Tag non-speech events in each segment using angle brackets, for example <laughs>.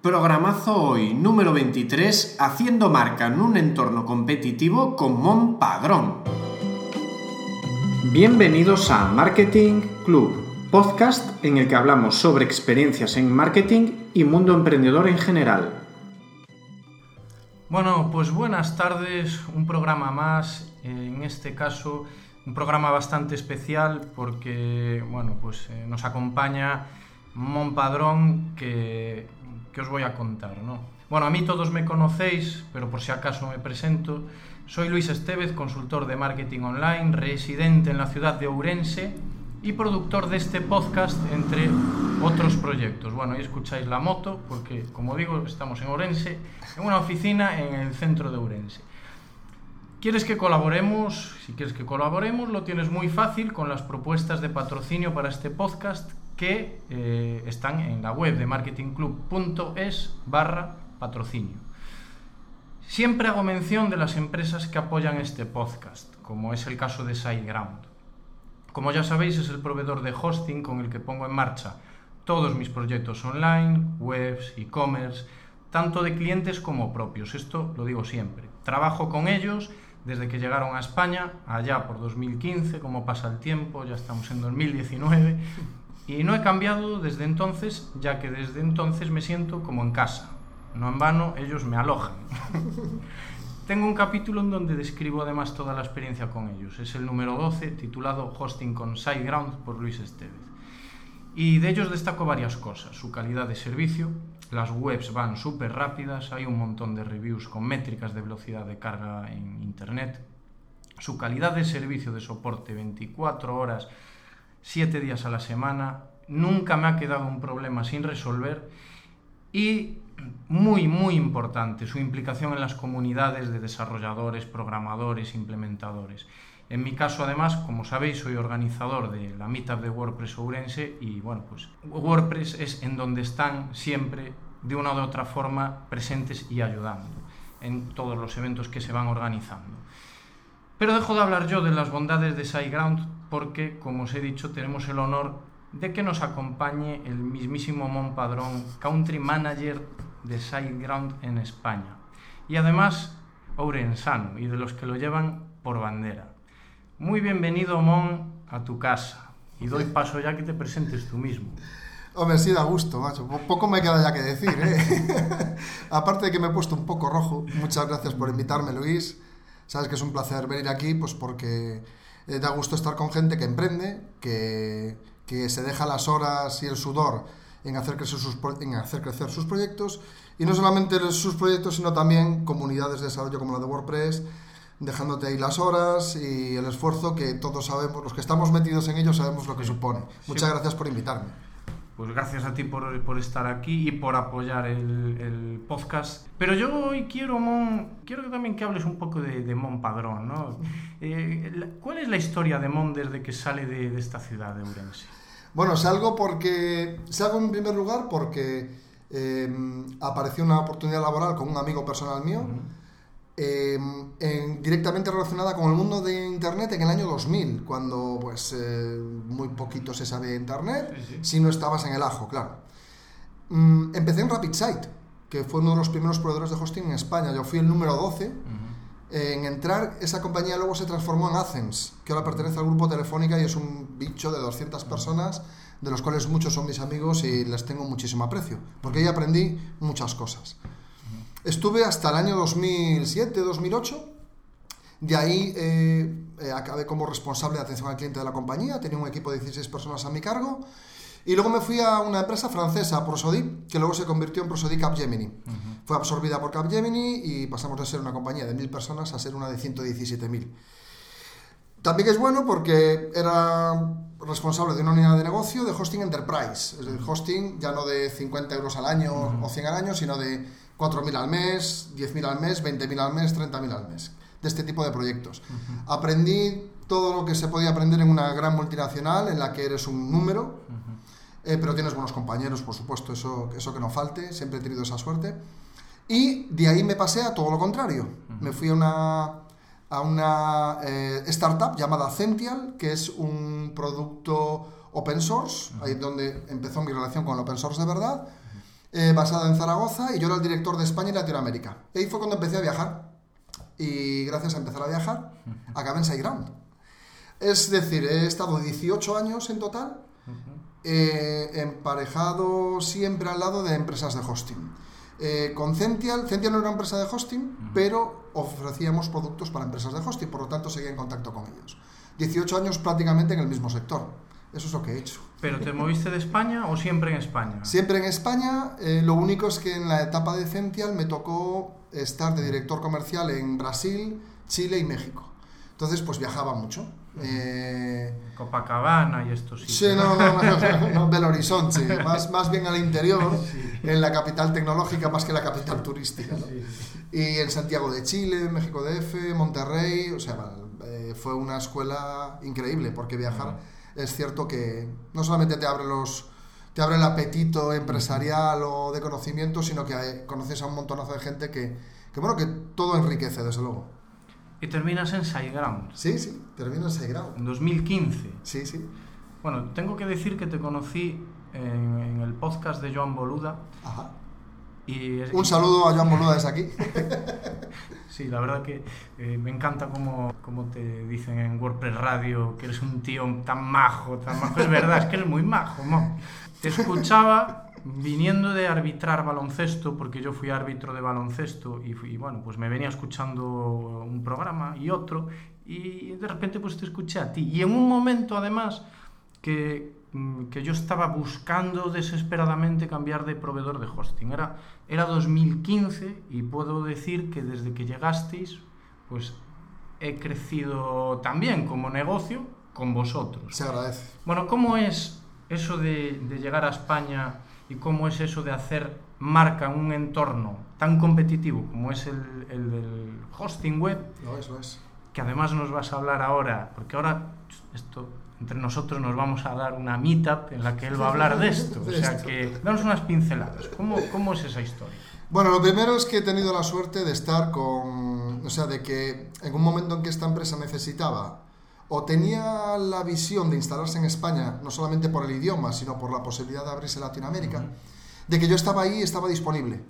Programazo hoy, número 23, haciendo marca en un entorno competitivo con Mon Padrón. Bienvenidos a Marketing Club, podcast en el que hablamos sobre experiencias en marketing y mundo emprendedor en general. Bueno, pues buenas tardes, un programa más, en este caso un programa bastante especial porque, bueno, pues eh, nos acompaña Mon Padrón que que os voy a contar, ¿no? Bueno, a mí todos me conocéis, pero por si acaso me presento. Soy Luis Estevez, consultor de marketing online, residente en la ciudad de Ourense y productor de este podcast, entre otros proyectos. Bueno, ahí escucháis la moto, porque como digo, estamos en Ourense, en una oficina en el centro de Ourense. ¿Quieres que colaboremos? Si quieres que colaboremos, lo tienes muy fácil con las propuestas de patrocinio para este podcast que eh, están en la web de marketingclub.es barra patrocinio. Siempre hago mención de las empresas que apoyan este podcast, como es el caso de SiteGround. Como ya sabéis, es el proveedor de hosting con el que pongo en marcha todos mis proyectos online, webs, e-commerce, tanto de clientes como propios. Esto lo digo siempre. Trabajo con ellos desde que llegaron a España, allá por 2015, como pasa el tiempo, ya estamos en 2019, y no he cambiado desde entonces, ya que desde entonces me siento como en casa. No en vano, ellos me alojan. <laughs> Tengo un capítulo en donde describo además toda la experiencia con ellos. Es el número 12, titulado Hosting con SiteGround por Luis Estevez. Y de ellos destaco varias cosas. Su calidad de servicio, las webs van súper rápidas, hay un montón de reviews con métricas de velocidad de carga en Internet. Su calidad de servicio de soporte 24 horas siete días a la semana, nunca me ha quedado un problema sin resolver y muy, muy importante, su implicación en las comunidades de desarrolladores, programadores, implementadores. En mi caso, además, como sabéis, soy organizador de la Meetup de WordPress Ourense y, bueno, pues WordPress es en donde están siempre, de una u otra forma, presentes y ayudando en todos los eventos que se van organizando. Pero dejo de hablar yo de las bondades de SiteGround porque, como os he dicho, tenemos el honor de que nos acompañe el mismísimo Mon Padrón, Country Manager de SiteGround en España. Y además, ourensano, y de los que lo llevan por bandera. Muy bienvenido, Mon, a tu casa. Y doy paso ya que te presentes tú mismo. Hombre, sí da gusto, macho. Poco me queda ya que decir, ¿eh? <laughs> Aparte de que me he puesto un poco rojo, muchas gracias por invitarme, Luis. Sabes que es un placer venir aquí, pues porque eh, da gusto estar con gente que emprende, que, que se deja las horas y el sudor en hacer, crecer sus, en hacer crecer sus proyectos, y no solamente sus proyectos, sino también comunidades de desarrollo como la de WordPress, dejándote ahí las horas y el esfuerzo que todos sabemos, los que estamos metidos en ello sabemos lo que supone. Muchas gracias por invitarme. Pues gracias a ti por, por estar aquí y por apoyar el, el, podcast. Pero yo hoy quiero, Mon, quiero también que hables un poco de, de Mon Padrón, ¿no? <laughs> Eh, ¿Cuál es la historia de Mon desde que sale de, de, esta ciudad de Ourense? Bueno, salgo porque salgo en primer lugar porque eh, apareció una oportunidad laboral con un amigo personal mío. Uh -huh eh, en, directamente relacionada con el mundo de Internet en el año 2000, cuando pues eh, muy poquito se sabe de Internet, sí, sí. si no estabas en el ajo, claro. Mm, empecé en RapidSite, que fue uno de los primeros proveedores de hosting en España. Yo fui el número 12 uh -huh. en entrar. Esa compañía luego se transformó en Athens, que ahora pertenece al grupo Telefónica y es un bicho de 200 personas, de los cuales muchos son mis amigos y les tengo muchísimo aprecio, porque ahí aprendí muchas cosas. Estuve hasta el año 2007-2008. De ahí eh, eh, acabé como responsable de atención al cliente de la compañía. Tenía un equipo de 16 personas a mi cargo. Y luego me fui a una empresa francesa, Prosodic, que luego se convirtió en Prosodic Capgemini. Uh -huh. Fue absorbida por Capgemini y pasamos de ser una compañía de 1.000 personas a ser una de 117.000. También es bueno porque era responsable de una unidad de negocio de hosting enterprise. Es decir, hosting ya no de 50 euros al año uh -huh. o 100 al año, sino de 4.000 al mes, 10.000 al mes, 20.000 al mes, 30.000 al mes, de este tipo de proyectos. Uh -huh. Aprendí todo lo que se podía aprender en una gran multinacional en la que eres un número, uh -huh. eh, pero tienes buenos compañeros, por supuesto, eso, eso que no falte, siempre he tenido esa suerte. Y de ahí me pasé a todo lo contrario. Uh -huh. Me fui a una, a una eh, startup llamada Cential, que es un producto open source, ahí es donde empezó mi relación con el open source de verdad eh, basada en Zaragoza, y yo era el director de España y Latinoamérica. Y ahí fue cuando empecé a viajar. Y gracias a empezar a viajar, acabé en SiteGround. Es decir, he estado 18 años en total, eh, emparejado siempre al lado de empresas de hosting. Eh, con Cential, Cential no era una empresa de hosting, pero ofrecíamos productos para empresas de hosting, por lo tanto seguía en contacto con ellos. 18 años prácticamente en el mismo sector. Eso es lo que he hecho. ¿Pero te moviste de España o siempre en España? Siempre en España. eh, lo único es que en la etapa de Cential me tocó estar de director comercial en Brasil, Chile y México. Entonces, pues viajaba mucho. Eh, Copacabana y estos Sí, sitios. no, no, no, no, <laughs> no, Belo Horizonte, más, más bien al interior, en la capital tecnológica más que la capital turística. ¿no? Y en Santiago de Chile, México DF, Monterrey, o sea, eh, fue una escuela increíble, porque viajar es cierto que no solamente te abre los te abre el apetito empresarial o de conocimiento, sino que eh, conoces a un montonazo de gente que, que bueno, que todo enriquece, desde luego. Y terminas en SiteGround, Sí, sí, termino en grado. en 2015. Sí, sí. Bueno, tengo que decir que te conocí en, en el podcast de Joan Boluda. Ajá. Y es- Un saludo a Joan Boluda desde aquí. <laughs> Sí, la verdad que eh, me encanta cómo, cómo te dicen en WordPress Radio que eres un tío tan majo, tan majo. Es verdad, es que eres muy majo, mo. Te escuchaba viniendo de arbitrar baloncesto, porque yo fui árbitro de baloncesto y, y bueno, pues me venía escuchando un programa y otro y de repente pues te escuché a ti. Y en un momento además que, mm, que yo estaba buscando desesperadamente cambiar de proveedor de hosting. Era, era 2015 y puedo decir que desde que llegasteis, pues he crecido también como negocio con vosotros. Se agradece. Bueno, ¿cómo es eso de, de llegar a España y cómo es eso de hacer marca en un entorno tan competitivo como es el, el del hosting web? Lo es, lo es. que además nos vas a hablar ahora, porque ahora esto entre nosotros nos vamos a dar una meetup en la que él va a hablar de <laughs> esto. O sea que danos unas pinceladas. ¿Cómo, cómo es esa historia? Bueno, lo primero es que he tenido la suerte de estar con, o sea, de que en un momento en que esta empresa necesitaba o tenía la visión de instalarse en España, no solamente por el idioma, sino por la posibilidad de abrirse Latinoamérica, de que yo estaba ahí y estaba disponible.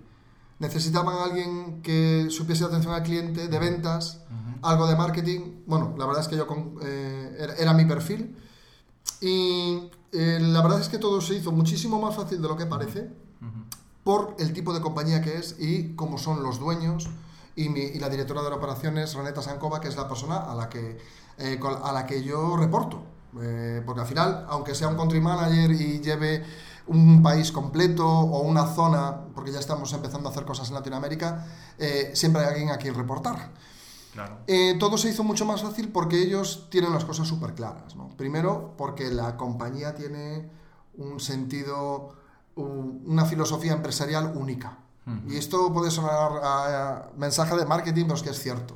Necesitaban a alguien que supiese atención al cliente, de ventas, algo de marketing. Bueno, la verdad es que yo con- eh, era, era mi perfil. Y eh, la verdad es que todo se hizo muchísimo más fácil de lo que parece por el tipo de compañía que es y cómo son los dueños y, mi- y la directora de operaciones, Reneta Sankova, que es la persona a la que, eh, a la que yo reporto. Porque al final, aunque sea un country manager y lleve un país completo o una zona, porque ya estamos empezando a hacer cosas en Latinoamérica, eh, siempre hay alguien a quien reportar. Claro. Eh, todo se hizo mucho más fácil porque ellos tienen las cosas súper claras. ¿no? Primero, porque la compañía tiene un sentido, un- una filosofía empresarial única. Y esto puede sonar a, a mensaje de marketing, pero es que es cierto.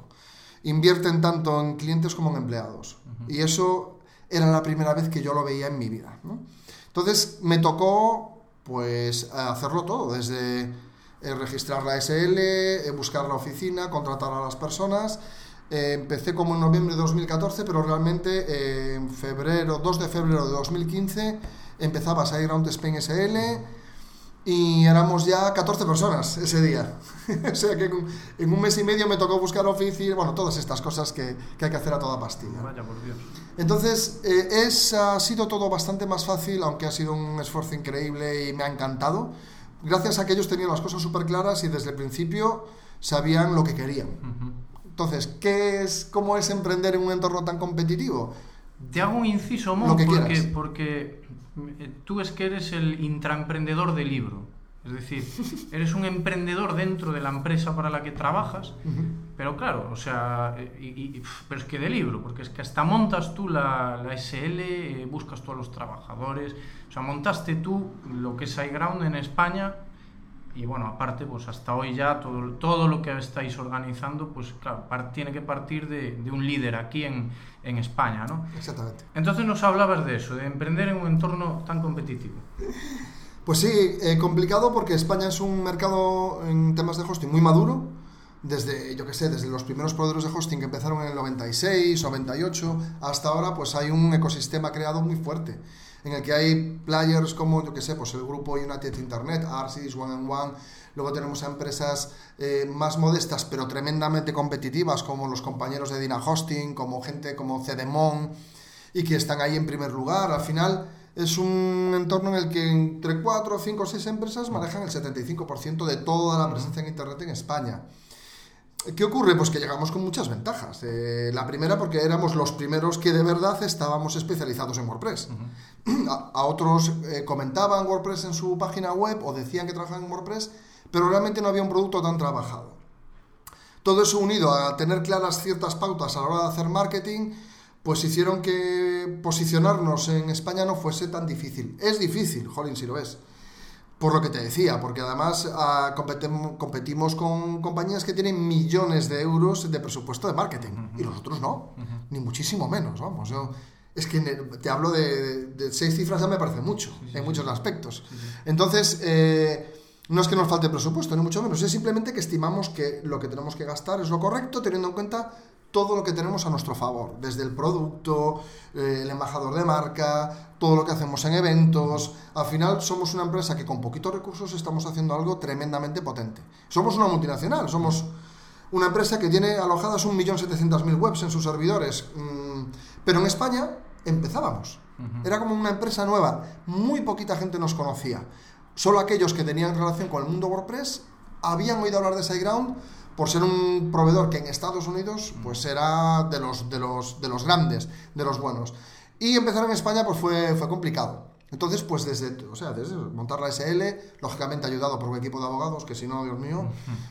Invierten tanto en clientes como en empleados. Y eso era la primera vez que yo lo veía en mi vida. ¿no? Entonces me tocó pues hacerlo todo, desde registrar la SL, buscar la oficina, contratar a las personas. Eh, empecé como en noviembre de 2014, pero realmente eh, en febrero, 2 de febrero de 2015, empezaba SiteGround Spain SL y éramos ya 14 personas ese día. <laughs> o sea que en un, en un mes y medio me tocó buscar oficina, bueno, todas estas cosas que, que hay que hacer a toda pastilla. Vaya por Dios. Entonces, eh, es, ha sido todo bastante más fácil, aunque ha sido un esfuerzo increíble y me ha encantado. Gracias a que ellos tenían las cosas súper claras y desde el principio sabían lo que querían. Entonces, ¿qué es, ¿cómo es emprender en un entorno tan competitivo? Te hago un inciso, Mon, porque, quieras. porque eh, tú es que eres el intraemprendedor del libro. Es decir, eres un emprendedor dentro de la empresa para la que trabajas, pero claro, o sea, y- pero es que de libro, porque es que hasta montas tú la, la SL, eh, buscas tú a los trabajadores, o sea, montaste tú lo que es iGround en España y bueno, aparte, pues hasta hoy ya todo, todo lo que estáis organizando, pues claro, par- tiene que partir de, de un líder aquí en, en España, ¿no? Exactamente. Entonces nos hablabas de eso, de emprender en un entorno tan competitivo. Pues sí, eh, complicado porque España es un mercado en temas de hosting muy maduro. Desde, yo qué sé, desde los primeros proveedores de hosting que empezaron en el 96, 98, hasta ahora, pues hay un ecosistema creado muy fuerte. en el que hay players como, yo que sé, pues el grupo United Internet, Arsis, One and One, luego tenemos a empresas eh, más modestas pero tremendamente competitivas como los compañeros de Dina Hosting, como gente como Cedemon y que están ahí en primer lugar. Al final es un entorno en el que entre 4, 5 o 6 empresas manejan el 75% de toda la presencia en Internet en España. ¿Qué ocurre? Pues que llegamos con muchas ventajas. Eh, la primera porque éramos los primeros que de verdad estábamos especializados en WordPress. <clears throat> a, otros eh, comentaban WordPress en su página web o decían que trabajaban en WordPress, pero realmente no había un producto tan trabajado. Todo eso unido a tener claras ciertas pautas a la hora de hacer marketing, pues hicieron que posicionarnos en España no fuese tan difícil. Es difícil, jolín, si lo es. Por lo que te decía, porque además ah, competimos con compañías que tienen millones de euros de presupuesto de marketing y nosotros no, ni muchísimo menos, vamos. Yo, es que te hablo de, seis cifras ya me parece mucho en muchos aspectos. Entonces, eh, no es que nos falte presupuesto, ni mucho menos, es simplemente que estimamos que lo que tenemos que gastar es lo correcto, teniendo en cuenta todo lo que tenemos a nuestro favor, desde el producto, eh, el embajador de marca, todo lo que hacemos en eventos. Al final somos una empresa que con poquitos recursos estamos haciendo algo tremendamente potente. Somos una multinacional, somos una empresa que tiene alojadas 1.700.000 webs en sus servidores, mm, pero en España empezábamos. Era como una empresa nueva, muy poquita gente nos conocía. Solo aquellos que tenían relación con el mundo WordPress habían oído hablar de SiteGround por ser un proveedor que en Estados Unidos pues era de los, de los, de los grandes, de los buenos. Y empezar en España pues fue, fue complicado. Entonces, pues desde, o sea, desde montar la SL, lógicamente ayudado por un equipo de abogados, que si no, Dios mío,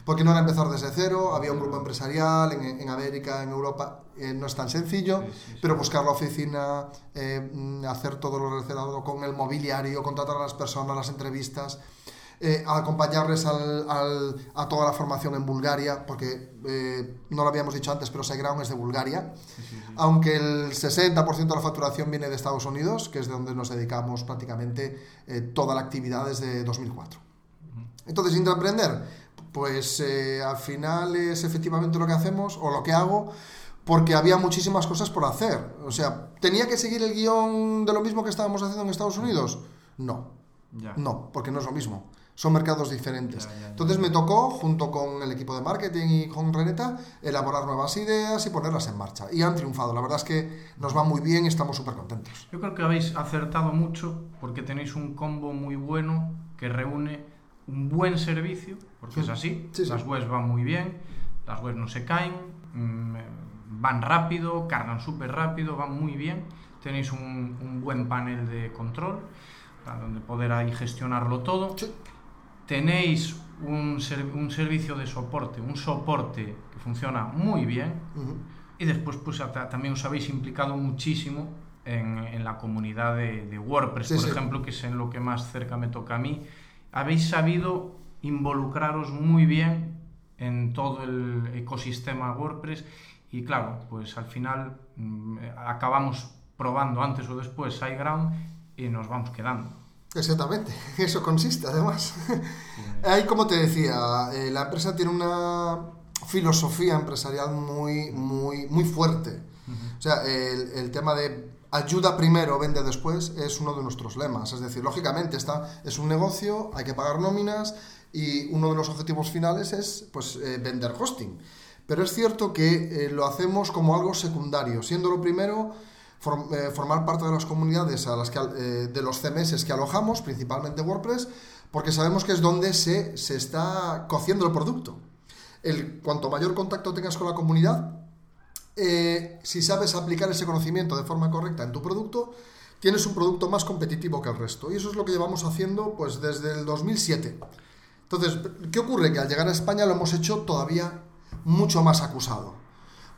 porque no era empezar desde cero, había un grupo empresarial en, en América, en Europa, eh, no es tan sencillo, pero buscar la oficina, eh, hacer todo lo relacionado con el mobiliario, contratar a las personas, las entrevistas, eh, acompañarles al, al, a toda la formación en Bulgaria, porque eh, no lo habíamos dicho antes, pero SiteGround es de Bulgaria, aunque el 60% de la facturación viene de Estados Unidos, que es de donde nos dedicamos prácticamente eh, toda la actividad desde 2004. Entonces, intraemprender, pues al final es efectivamente lo que hacemos o lo que hago porque había muchísimas cosas por hacer. O sea, ¿tenía que seguir el guion de lo mismo que estábamos haciendo en Estados Unidos? No. No, porque no es lo mismo son mercados diferentes. Entonces me tocó, junto con el equipo de marketing y con Reneta, elaborar nuevas ideas y ponerlas en marcha. Y han triunfado. La verdad es que nos va muy bien y estamos súper contentos. Yo creo que habéis acertado mucho porque tenéis un combo muy bueno que reúne un buen servicio, porque es así. las webs van muy bien, las webs no se caen, mm, van rápido, cargan súper rápido, van muy bien. Tenéis un, un, buen panel de control donde poder ahí gestionarlo todo tenéis un, un, servicio de soporte, un soporte que funciona muy bien y después pues también os habéis implicado muchísimo en, en la comunidad de, de WordPress, por ejemplo, que es en lo que más cerca me toca a mí. Habéis sabido involucraros muy bien en todo el ecosistema WordPress y claro, pues al final mm, acabamos probando antes o después SiteGround y nos vamos quedando. Exactamente, <laughs> eso consiste además. Ahí, como te decía, eh, la empresa tiene una filosofía empresarial muy, muy, muy fuerte. O sea, el, el, tema de ayuda primero, vende después, es uno de nuestros lemas. Es decir, lógicamente, está, es un negocio, hay que pagar nóminas y uno de los objetivos finales es pues, eh, vender hosting. Pero es cierto que eh, lo hacemos como algo secundario, siendo lo primero eh, formar parte de las comunidades a las que, eh, de los CMS que alojamos, principalmente WordPress, porque sabemos que es donde se, se está cociendo el producto. El, cuanto mayor contacto tengas con la comunidad, eh, si sabes aplicar ese conocimiento de forma correcta en tu producto, tienes un producto más competitivo que el resto. Y eso es lo que llevamos haciendo pues, desde el 2007. Entonces, ¿qué ocurre? Que al llegar a España lo hemos hecho todavía mucho más acusado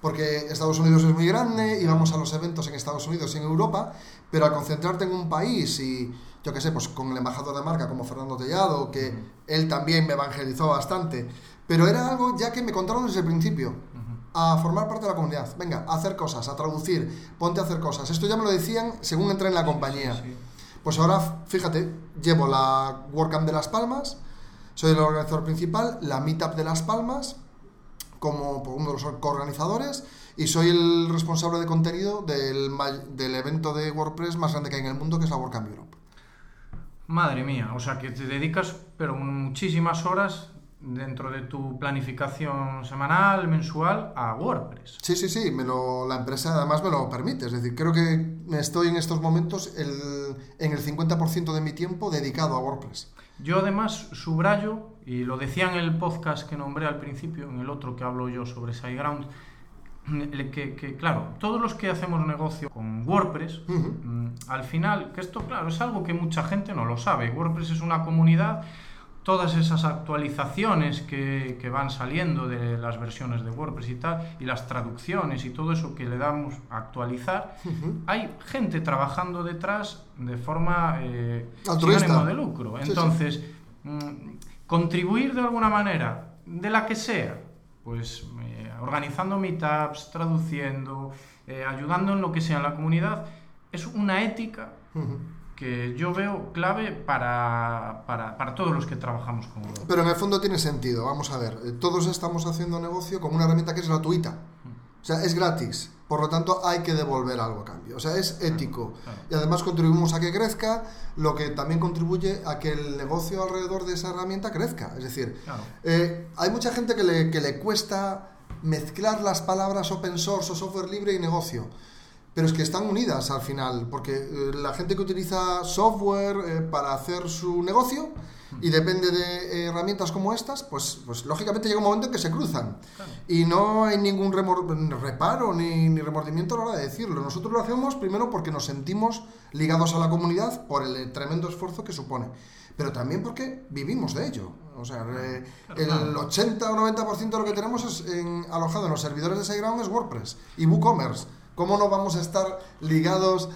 porque Estados Unidos es muy grande y vamos a los eventos en Estados Unidos y en Europa, pero al concentrarte en un país y yo qué sé, pues con el embajador de marca como Fernando Tellado, que él también me evangelizó bastante, pero era algo ya que me contaron desde el principio, a formar parte de la comunidad, venga, a hacer cosas, a traducir, ponte a hacer cosas. Esto ya me lo decían según entré en la compañía. Pues ahora, fíjate, llevo la WordCamp de Las Palmas, soy el organizador principal, la Meetup de Las Palmas, como uno de los coorganizadores y soy el responsable de contenido del, del evento de WordPress más grande que hay en el mundo, que es la WordCamp Europe. Madre mía, o sea que te dedicas pero muchísimas horas dentro de tu planificación semanal, mensual, a WordPress. Sí, sí, sí, me lo, la empresa además me lo permite. Es decir, creo que estoy en estos momentos el, en el 50% de mi tiempo dedicado a WordPress. Yo además subrayo, y lo decía en el podcast que nombré al principio, en el otro que hablo yo sobre SiteGround, que, que, claro, todos los que hacemos negocio con WordPress, mm, al final, que esto, claro, es algo que mucha gente no lo sabe. WordPress es una comunidad todas esas actualizaciones que, que, van saliendo de las versiones de WordPress y tal, y las traducciones y todo eso que le damos a actualizar, hay gente trabajando detrás de forma eh, sin de lucro. Entonces, mm, contribuir de alguna manera, de la que sea, pues eh, organizando meetups, traduciendo, eh, ayudando en lo que sea en la comunidad, es una ética que yo veo clave para, para, para, todos los que trabajamos con Google. Pero en el fondo tiene sentido, vamos a ver, eh, todos estamos haciendo negocio con una herramienta que es gratuita, o sea, es gratis, por lo tanto hay que devolver algo a cambio, o sea, es ético. y además contribuimos a que crezca, lo que también contribuye a que el negocio alrededor de esa herramienta crezca, es decir, eh, hay mucha gente que le, que le cuesta mezclar las palabras open source o software libre y negocio pero es que están unidas al final, porque eh, la gente que utiliza software eh, para hacer su negocio y depende de herramientas como estas, pues, pues lógicamente llega un momento en que se cruzan. Y no hay ningún reparo ni, ni, remordimiento a la hora de decirlo. Nosotros lo hacemos primero porque nos sentimos ligados a la comunidad por el tremendo esfuerzo que supone, pero también porque vivimos de ello. O sea, eh, el 80 o 90% de lo que tenemos es en, alojado en los servidores de SiteGround es WordPress y WooCommerce. ¿Cómo no vamos a estar ligados?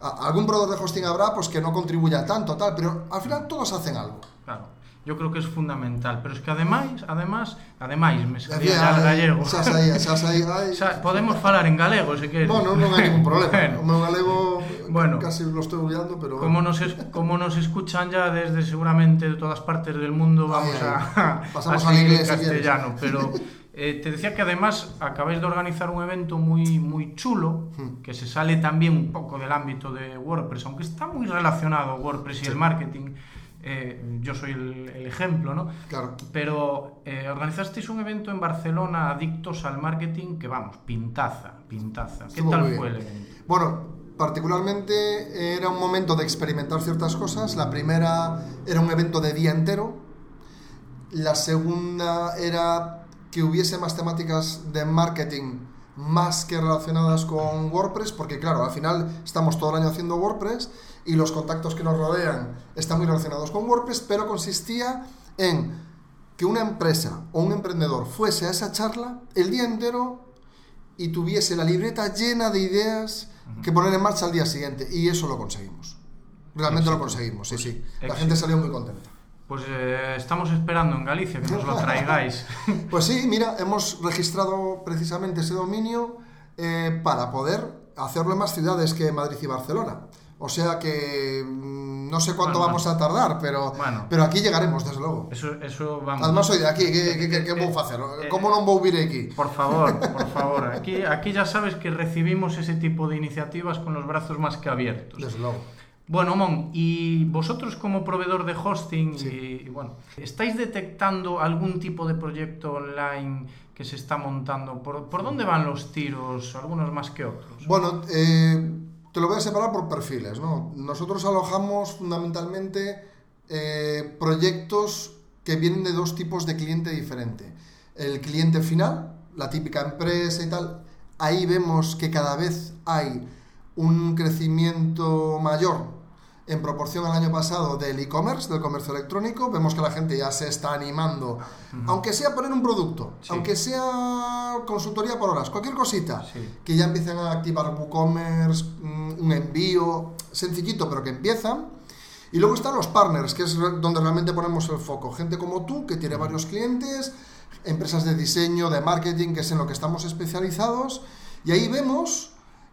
A algún proveedor de hosting habrá pues que no contribuya tanto, tal, pero al final todos hacen algo. Claro. Yo creo que es fundamental, pero es que además, además, además, me salía ya el gallego. Xa saía, xa saía, sea, podemos falar en galego, se queres. Bueno, non hai ningún problema. <laughs> bueno, o meu galego bueno, casi lo estoy olvidando, pero como nos es, como nos escuchan ya desde seguramente de todas partes del mundo, vamos a <laughs> pasamos al inglés castellano, pero <laughs> Eh, te decía que además acabáis de organizar un evento muy, muy chulo, hmm. que se sale también un poco del ámbito de WordPress, aunque está muy relacionado WordPress y el marketing. Eh, yo soy el, el, ejemplo, ¿no? Claro. Pero eh, organizasteis un evento en Barcelona, Adictos al Marketing, que vamos, pintaza, pintaza. ¿Qué tal fue el evento? Bueno, particularmente era un momento de experimentar ciertas cosas. La primera era un evento de día entero. La segunda era que hubiese más temáticas de marketing más que relacionadas con WordPress, porque claro, al final estamos todo el año haciendo WordPress y los contactos que nos rodean están muy relacionados con WordPress, pero consistía en que una empresa o un emprendedor fuese a esa charla el día entero y tuviese la libreta llena de ideas que poner en marcha al día siguiente. Y eso lo conseguimos. Realmente lo conseguimos, sí, sí. La gente salió muy contenta. Pues eh, estamos esperando en Galicia que nos lo traigáis. <laughs> pues sí, mira, hemos registrado precisamente ese dominio eh, para poder hacerlo en más ciudades que Madrid y Barcelona. O sea que mm, no sé cuánto vamos a tardar, pero, pero aquí llegaremos, desde luego. Eso, eso vamos. Además soy de aquí, ¿qué, qué, qué, a hacer? ¿Cómo no voy a vivir aquí? Por favor, por favor. Aquí, aquí ya sabes que recibimos ese tipo de iniciativas con los brazos más que abiertos. Desde luego. Bueno, Mon, y vosotros como proveedor de hosting, y, bueno, ¿estáis detectando algún tipo de proyecto online que se está montando? ¿Por, por dónde van los tiros, algunos más que otros? Bueno, eh, te lo voy a separar por perfiles, ¿no? Nosotros alojamos fundamentalmente eh, proyectos que vienen de dos tipos de cliente diferente. El cliente final, la típica empresa y tal, ahí vemos que cada vez hay un crecimiento mayor en proporción al año pasado del e-commerce, del comercio electrónico. Vemos que la gente ya se está animando, aunque sea poner un producto, aunque sea consultoría por horas, cualquier cosita, que ya empiecen a activar WooCommerce, mm, un envío sencillito, pero que empiezan. Y luego están los partners, que es donde realmente ponemos el foco. Gente como tú, que tiene varios clientes, empresas de diseño, de marketing, que es en lo que estamos especializados. Y ahí vemos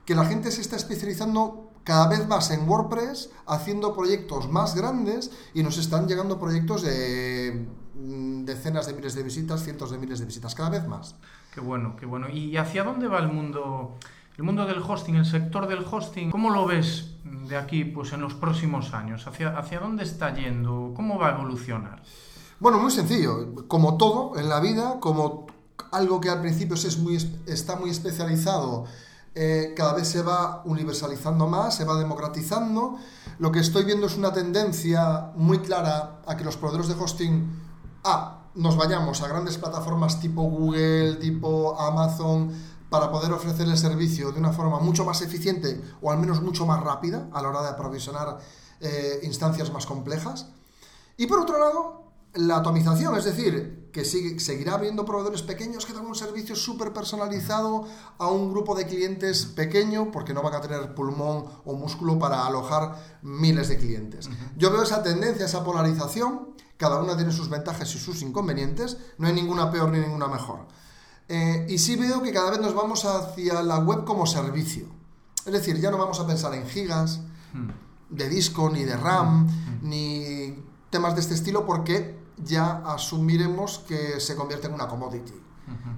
que la gente se está especializando cada vez más en WordPress, haciendo proyectos más grandes y nos están llegando proyectos de mm, decenas de miles de visitas, cientos de miles de visitas, cada vez más. Qué bueno, qué bueno. ¿Y hacia dónde va el mundo, el mundo del hosting, el sector del hosting? ¿Cómo lo ves de aquí pues, en los próximos años? ¿Hacia, hacia dónde está yendo? ¿Cómo va a evolucionar? Bueno, muy sencillo. Como todo en la vida, como algo que al principio es muy, está muy especializado, eh, cada vez se va universalizando más, se va democratizando. Lo que estoy viendo es una tendencia muy clara a que los proveedores de hosting A, nos vayamos a grandes plataformas tipo Google, tipo Amazon, para poder ofrecer el servicio de una forma mucho más eficiente o al menos mucho más rápida a la hora de aprovisionar eh, instancias más complejas. Y por otro lado, la atomización, es decir, que sigue, seguirá habiendo proveedores pequeños que dan un servicio súper personalizado a un grupo de clientes pequeño porque no van a tener pulmón o músculo para alojar miles de clientes. Yo veo esa tendencia, esa polarización, cada una tiene sus ventajas y sus inconvenientes, no hay ninguna peor ni ninguna mejor. Eh, y sí veo que cada vez nos vamos hacia la web como servicio. Es decir, ya no vamos a pensar en gigas de disco, ni de RAM, ni temas de este estilo porque ya asumiremos que se convierte en una commodity.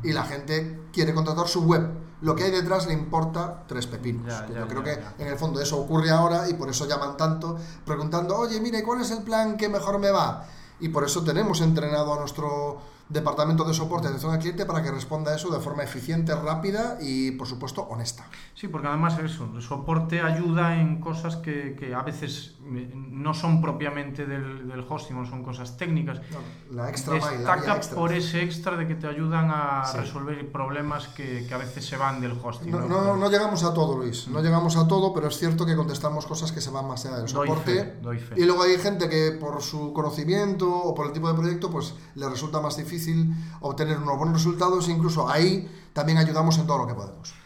Y la gente quiere contratar su web. Lo que hay detrás le importa tres pepinos. yo creo que en el fondo eso ocurre ahora y por eso llaman tanto, preguntando, oye, mire, ¿cuál es el plan que mejor me va? Y por eso tenemos entrenado a nuestro departamento de soporte de atención al cliente para que responda a eso de forma eficiente, rápida y, por supuesto, honesta. Sí, porque además eso, el soporte ayuda en cosas que, que a veces no son propiamente del, del hosting, no son cosas técnicas. No, la extra Destaca por ese extra de que te ayudan a sí. resolver problemas que, que, a veces se van del hosting. No, no, no, llegamos a todo, Luis, no llegamos a todo, pero es cierto que contestamos cosas que se van más allá del soporte. Doy fe, doy fe. Y luego hay gente que por su conocimiento o por el tipo de proyecto, pues le resulta más difícil obtener unos buenos resultados e incluso ahí también ayudamos en todo lo que podemos.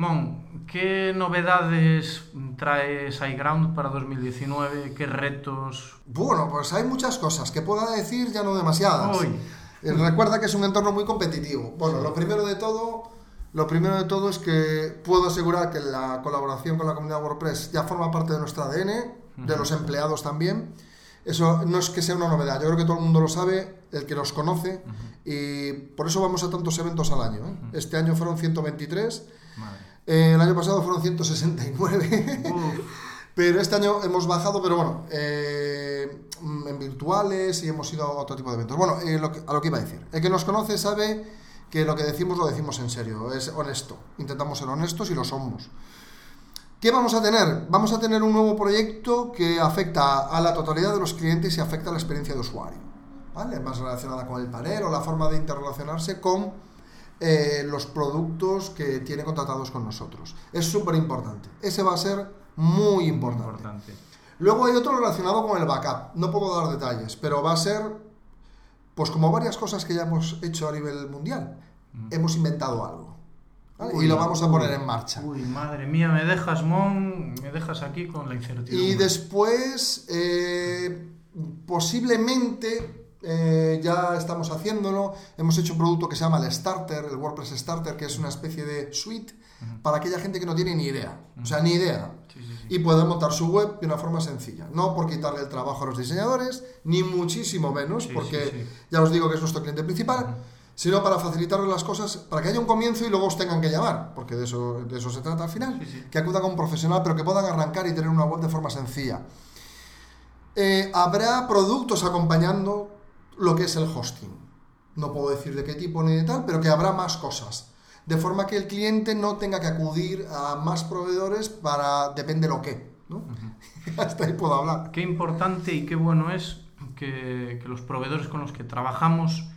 Mon, ¿qué novedades trae SiteGround para 2019? ¿Qué retos? Bueno, pues hay muchas cosas que pueda decir, ya no demasiadas. Eh, recuerda que es un entorno muy competitivo. Bueno, lo primero de todo, lo primero de todo es que puedo asegurar que la colaboración con la comunidad WordPress ya forma parte de nuestro ADN, de los empleados también. Eso no es que sea una novedad, yo creo que todo el mundo lo sabe, el que los conoce, uh -huh. y por eso vamos a tantos eventos al año. ¿eh? Uh -huh. Este año fueron 123, eh, el año pasado fueron 169, <laughs> pero este año hemos bajado, pero bueno, eh, en virtuales y hemos ido a otro tipo de eventos. Bueno, eh, lo que, a lo que iba a decir, el que nos conoce sabe que lo que decimos lo decimos en serio, es honesto, intentamos ser honestos y lo somos. ¿Qué vamos a tener? Vamos a tener un nuevo proyecto que afecta a la totalidad de los clientes y afecta a la experiencia de usuario. ¿vale? Más relacionada con el panel o la forma de interrelacionarse con eh, los productos que tiene contratados con nosotros. Es súper importante. Ese va a ser muy importante. muy importante. Luego hay otro relacionado con el backup. No puedo dar detalles, pero va a ser, pues como varias cosas que ya hemos hecho a nivel mundial. Mm. Hemos inventado algo. Uy, y lo vamos a poner en marcha. Uy, madre mía, me dejas, Mon, me dejas aquí con la incertidumbre. Y después, eh, posiblemente, eh, ya estamos haciéndolo, hemos hecho un producto que se llama el Starter, el WordPress Starter, que es una especie de suite uh -huh. para aquella gente que no tiene ni idea, uh -huh. o sea, ni idea. Sí, sí, sí. Y puede montar su web de una forma sencilla. No por quitarle el trabajo a los diseñadores, ni muchísimo menos, porque ya os digo que es nuestro cliente principal. Uh -huh sino para facilitarles las cosas, para que haya un comienzo y luego os tengan que llamar, porque de eso, de eso se trata al final, que acudan a un profesional, pero que puedan arrancar y tener una web de forma sencilla. Eh, habrá productos acompañando lo que es el hosting. No puedo decir de qué tipo ni de tal, pero que habrá más cosas. De forma que el cliente no tenga que acudir a más proveedores para depende lo que. ¿no? Uh <laughs> -huh. Hasta ahí puedo hablar. Qué importante y qué bueno es que, que los proveedores con los que trabajamos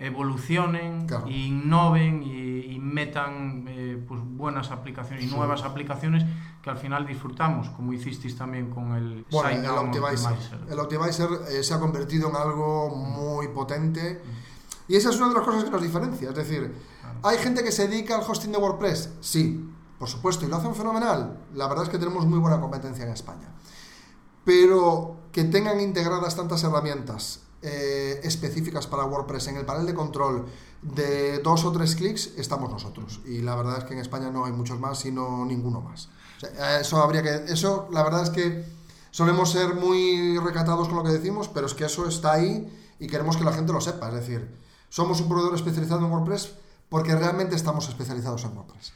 evolucionen, claro. innoven y, y metan eh, pues buenas aplicaciones y sí. nuevas aplicaciones que al final disfrutamos, como hicisteis también con el bueno, el Optimizer. Optimizer. El Optimizer eh, se ha convertido en algo muy potente y esa es una de las cosas que nos diferencia. Es decir, claro. ¿hay gente que se dedica al hosting de WordPress? Sí, por supuesto, y lo hacen fenomenal. La verdad es que tenemos muy buena competencia en España. Pero que tengan integradas tantas herramientas eh, específicas para WordPress en el panel de control de dos o tres clics estamos nosotros y la verdad es que en España no hay muchos más sino ninguno más eso habría que eso la verdad es que solemos ser muy recatados con lo que decimos pero es que eso está ahí y queremos que la gente lo sepa. Es decir, somos un proveedor especializado en WordPress porque realmente estamos especializados en WordPress.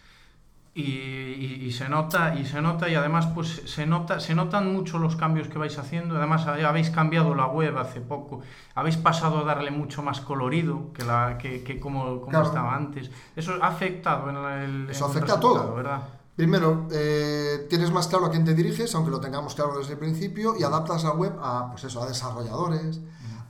Y, y, y, se nota y se nota y además pues se nota se notan mucho los cambios que vais haciendo. Además habéis cambiado la web hace poco. Habéis pasado a darle mucho más colorido que la que, que como, como claro. estaba antes. Eso ha afectado en el eso en afecta el a todo. ¿verdad? Primero, eh, tienes más claro a quién te diriges, aunque lo tengamos claro desde el principio, y adaptas la web a, pues eso, a desarrolladores,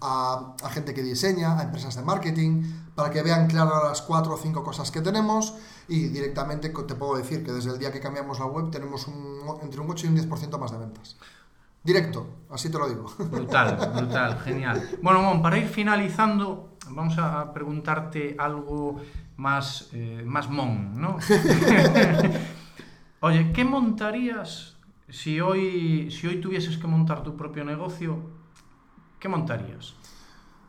a, a, gente que diseña, a empresas de marketing, para que vean claras las cuatro o cinco cosas que tenemos y directamente te puedo decir que desde el día que cambiamos la web tenemos un, entre un 8 y un 10% más de ventas. Directo, así te lo digo. <laughs> Brutal, brutal, genial. Bueno, Mon, para ir finalizando, vamos a preguntarte algo más, eh, más mon, ¿no? <laughs> Oye, ¿qué montarías si hoy, si hoy tuvieses que montar tu propio negocio? ¿Qué montarías?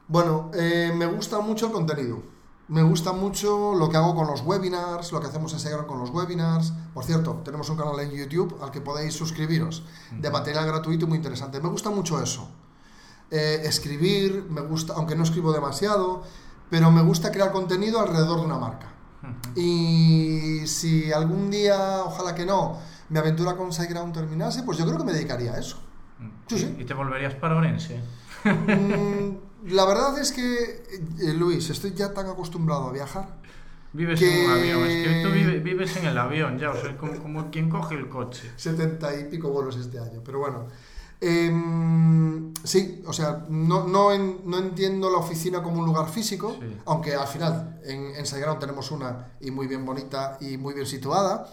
Bueno, eh, me gusta mucho el contenido. Me gusta mucho lo que hago con los webinars, lo que hacemos en Segram con los webinars. Por cierto, tenemos un canal en YouTube al que podéis suscribiros, de material gratuito muy interesante. Me gusta mucho eso. Eh, escribir, me gusta, aunque no escribo demasiado, pero me gusta crear contenido alrededor de una marca. Y si algún día, ojalá que no, me aventura con SiteGround terminase, pues yo creo que me dedicaría a eso. Sí, sí. ¿Y te volverías para Orense? Mm, la verdad es que, eh, Luis, estoy ya tan acostumbrado a viajar. Vives que... en un avión, es que tú vives, vives en el avión ya, o sea, como, como quien coge el coche. Setenta y pico vuelos este año, pero bueno. Eh, sí, o sea, no, no, en, no, entiendo la oficina como un lugar físico, sí. aunque al final en, en tenemos una y muy bien bonita y muy bien situada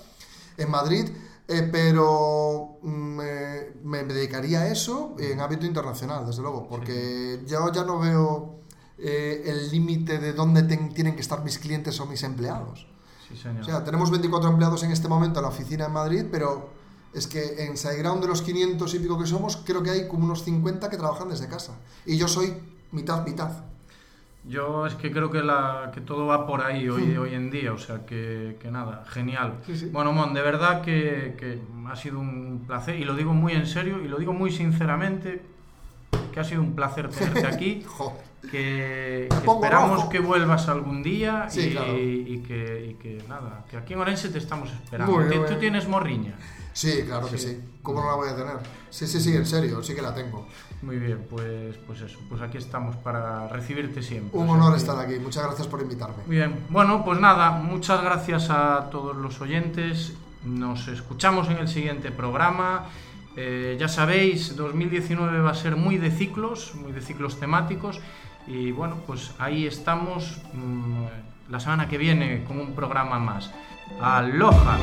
en Madrid, eh, pero me, me, dedicaría a eso en ámbito internacional, desde luego, porque yo ya no veo eh, el límite de dónde ten, tienen que estar mis clientes o mis empleados. Sí, señor. O sea, tenemos 24 empleados en este momento en la oficina en Madrid, pero es que en SiteGround de los 500 y pico que somos, creo que hay como unos 50 que trabajan desde casa. Y yo soy mitad, mitad. Yo es que creo que, la, que todo va por ahí hoy, hoy en día, o sea que, que nada, genial. Sí, sí. Bueno, Mon, de verdad que, que ha sido un placer, y lo digo muy en serio, y lo digo muy sinceramente, que ha sido un placer tenerte aquí. <laughs> que, que esperamos que vuelvas algún día sí, y, claro. y, que, y, que, nada, que aquí en Orense te estamos esperando. Tú, tú tienes morriña. Sí, claro que sí. ¿Cómo no la voy a tener? Sí, sí, sí, en serio, sí que la tengo. Muy bien, pues, pues eso, pues aquí estamos para recibirte siempre. Un honor estar aquí, muchas gracias por invitarme. Bien, bueno, pues nada, muchas gracias a todos los oyentes, nos escuchamos en el siguiente programa. Eh, ya sabéis, 2019 va a ser muy de ciclos, muy de ciclos temáticos y bueno, pues ahí estamos mmm, la semana que viene con un programa más. ¡Aloha!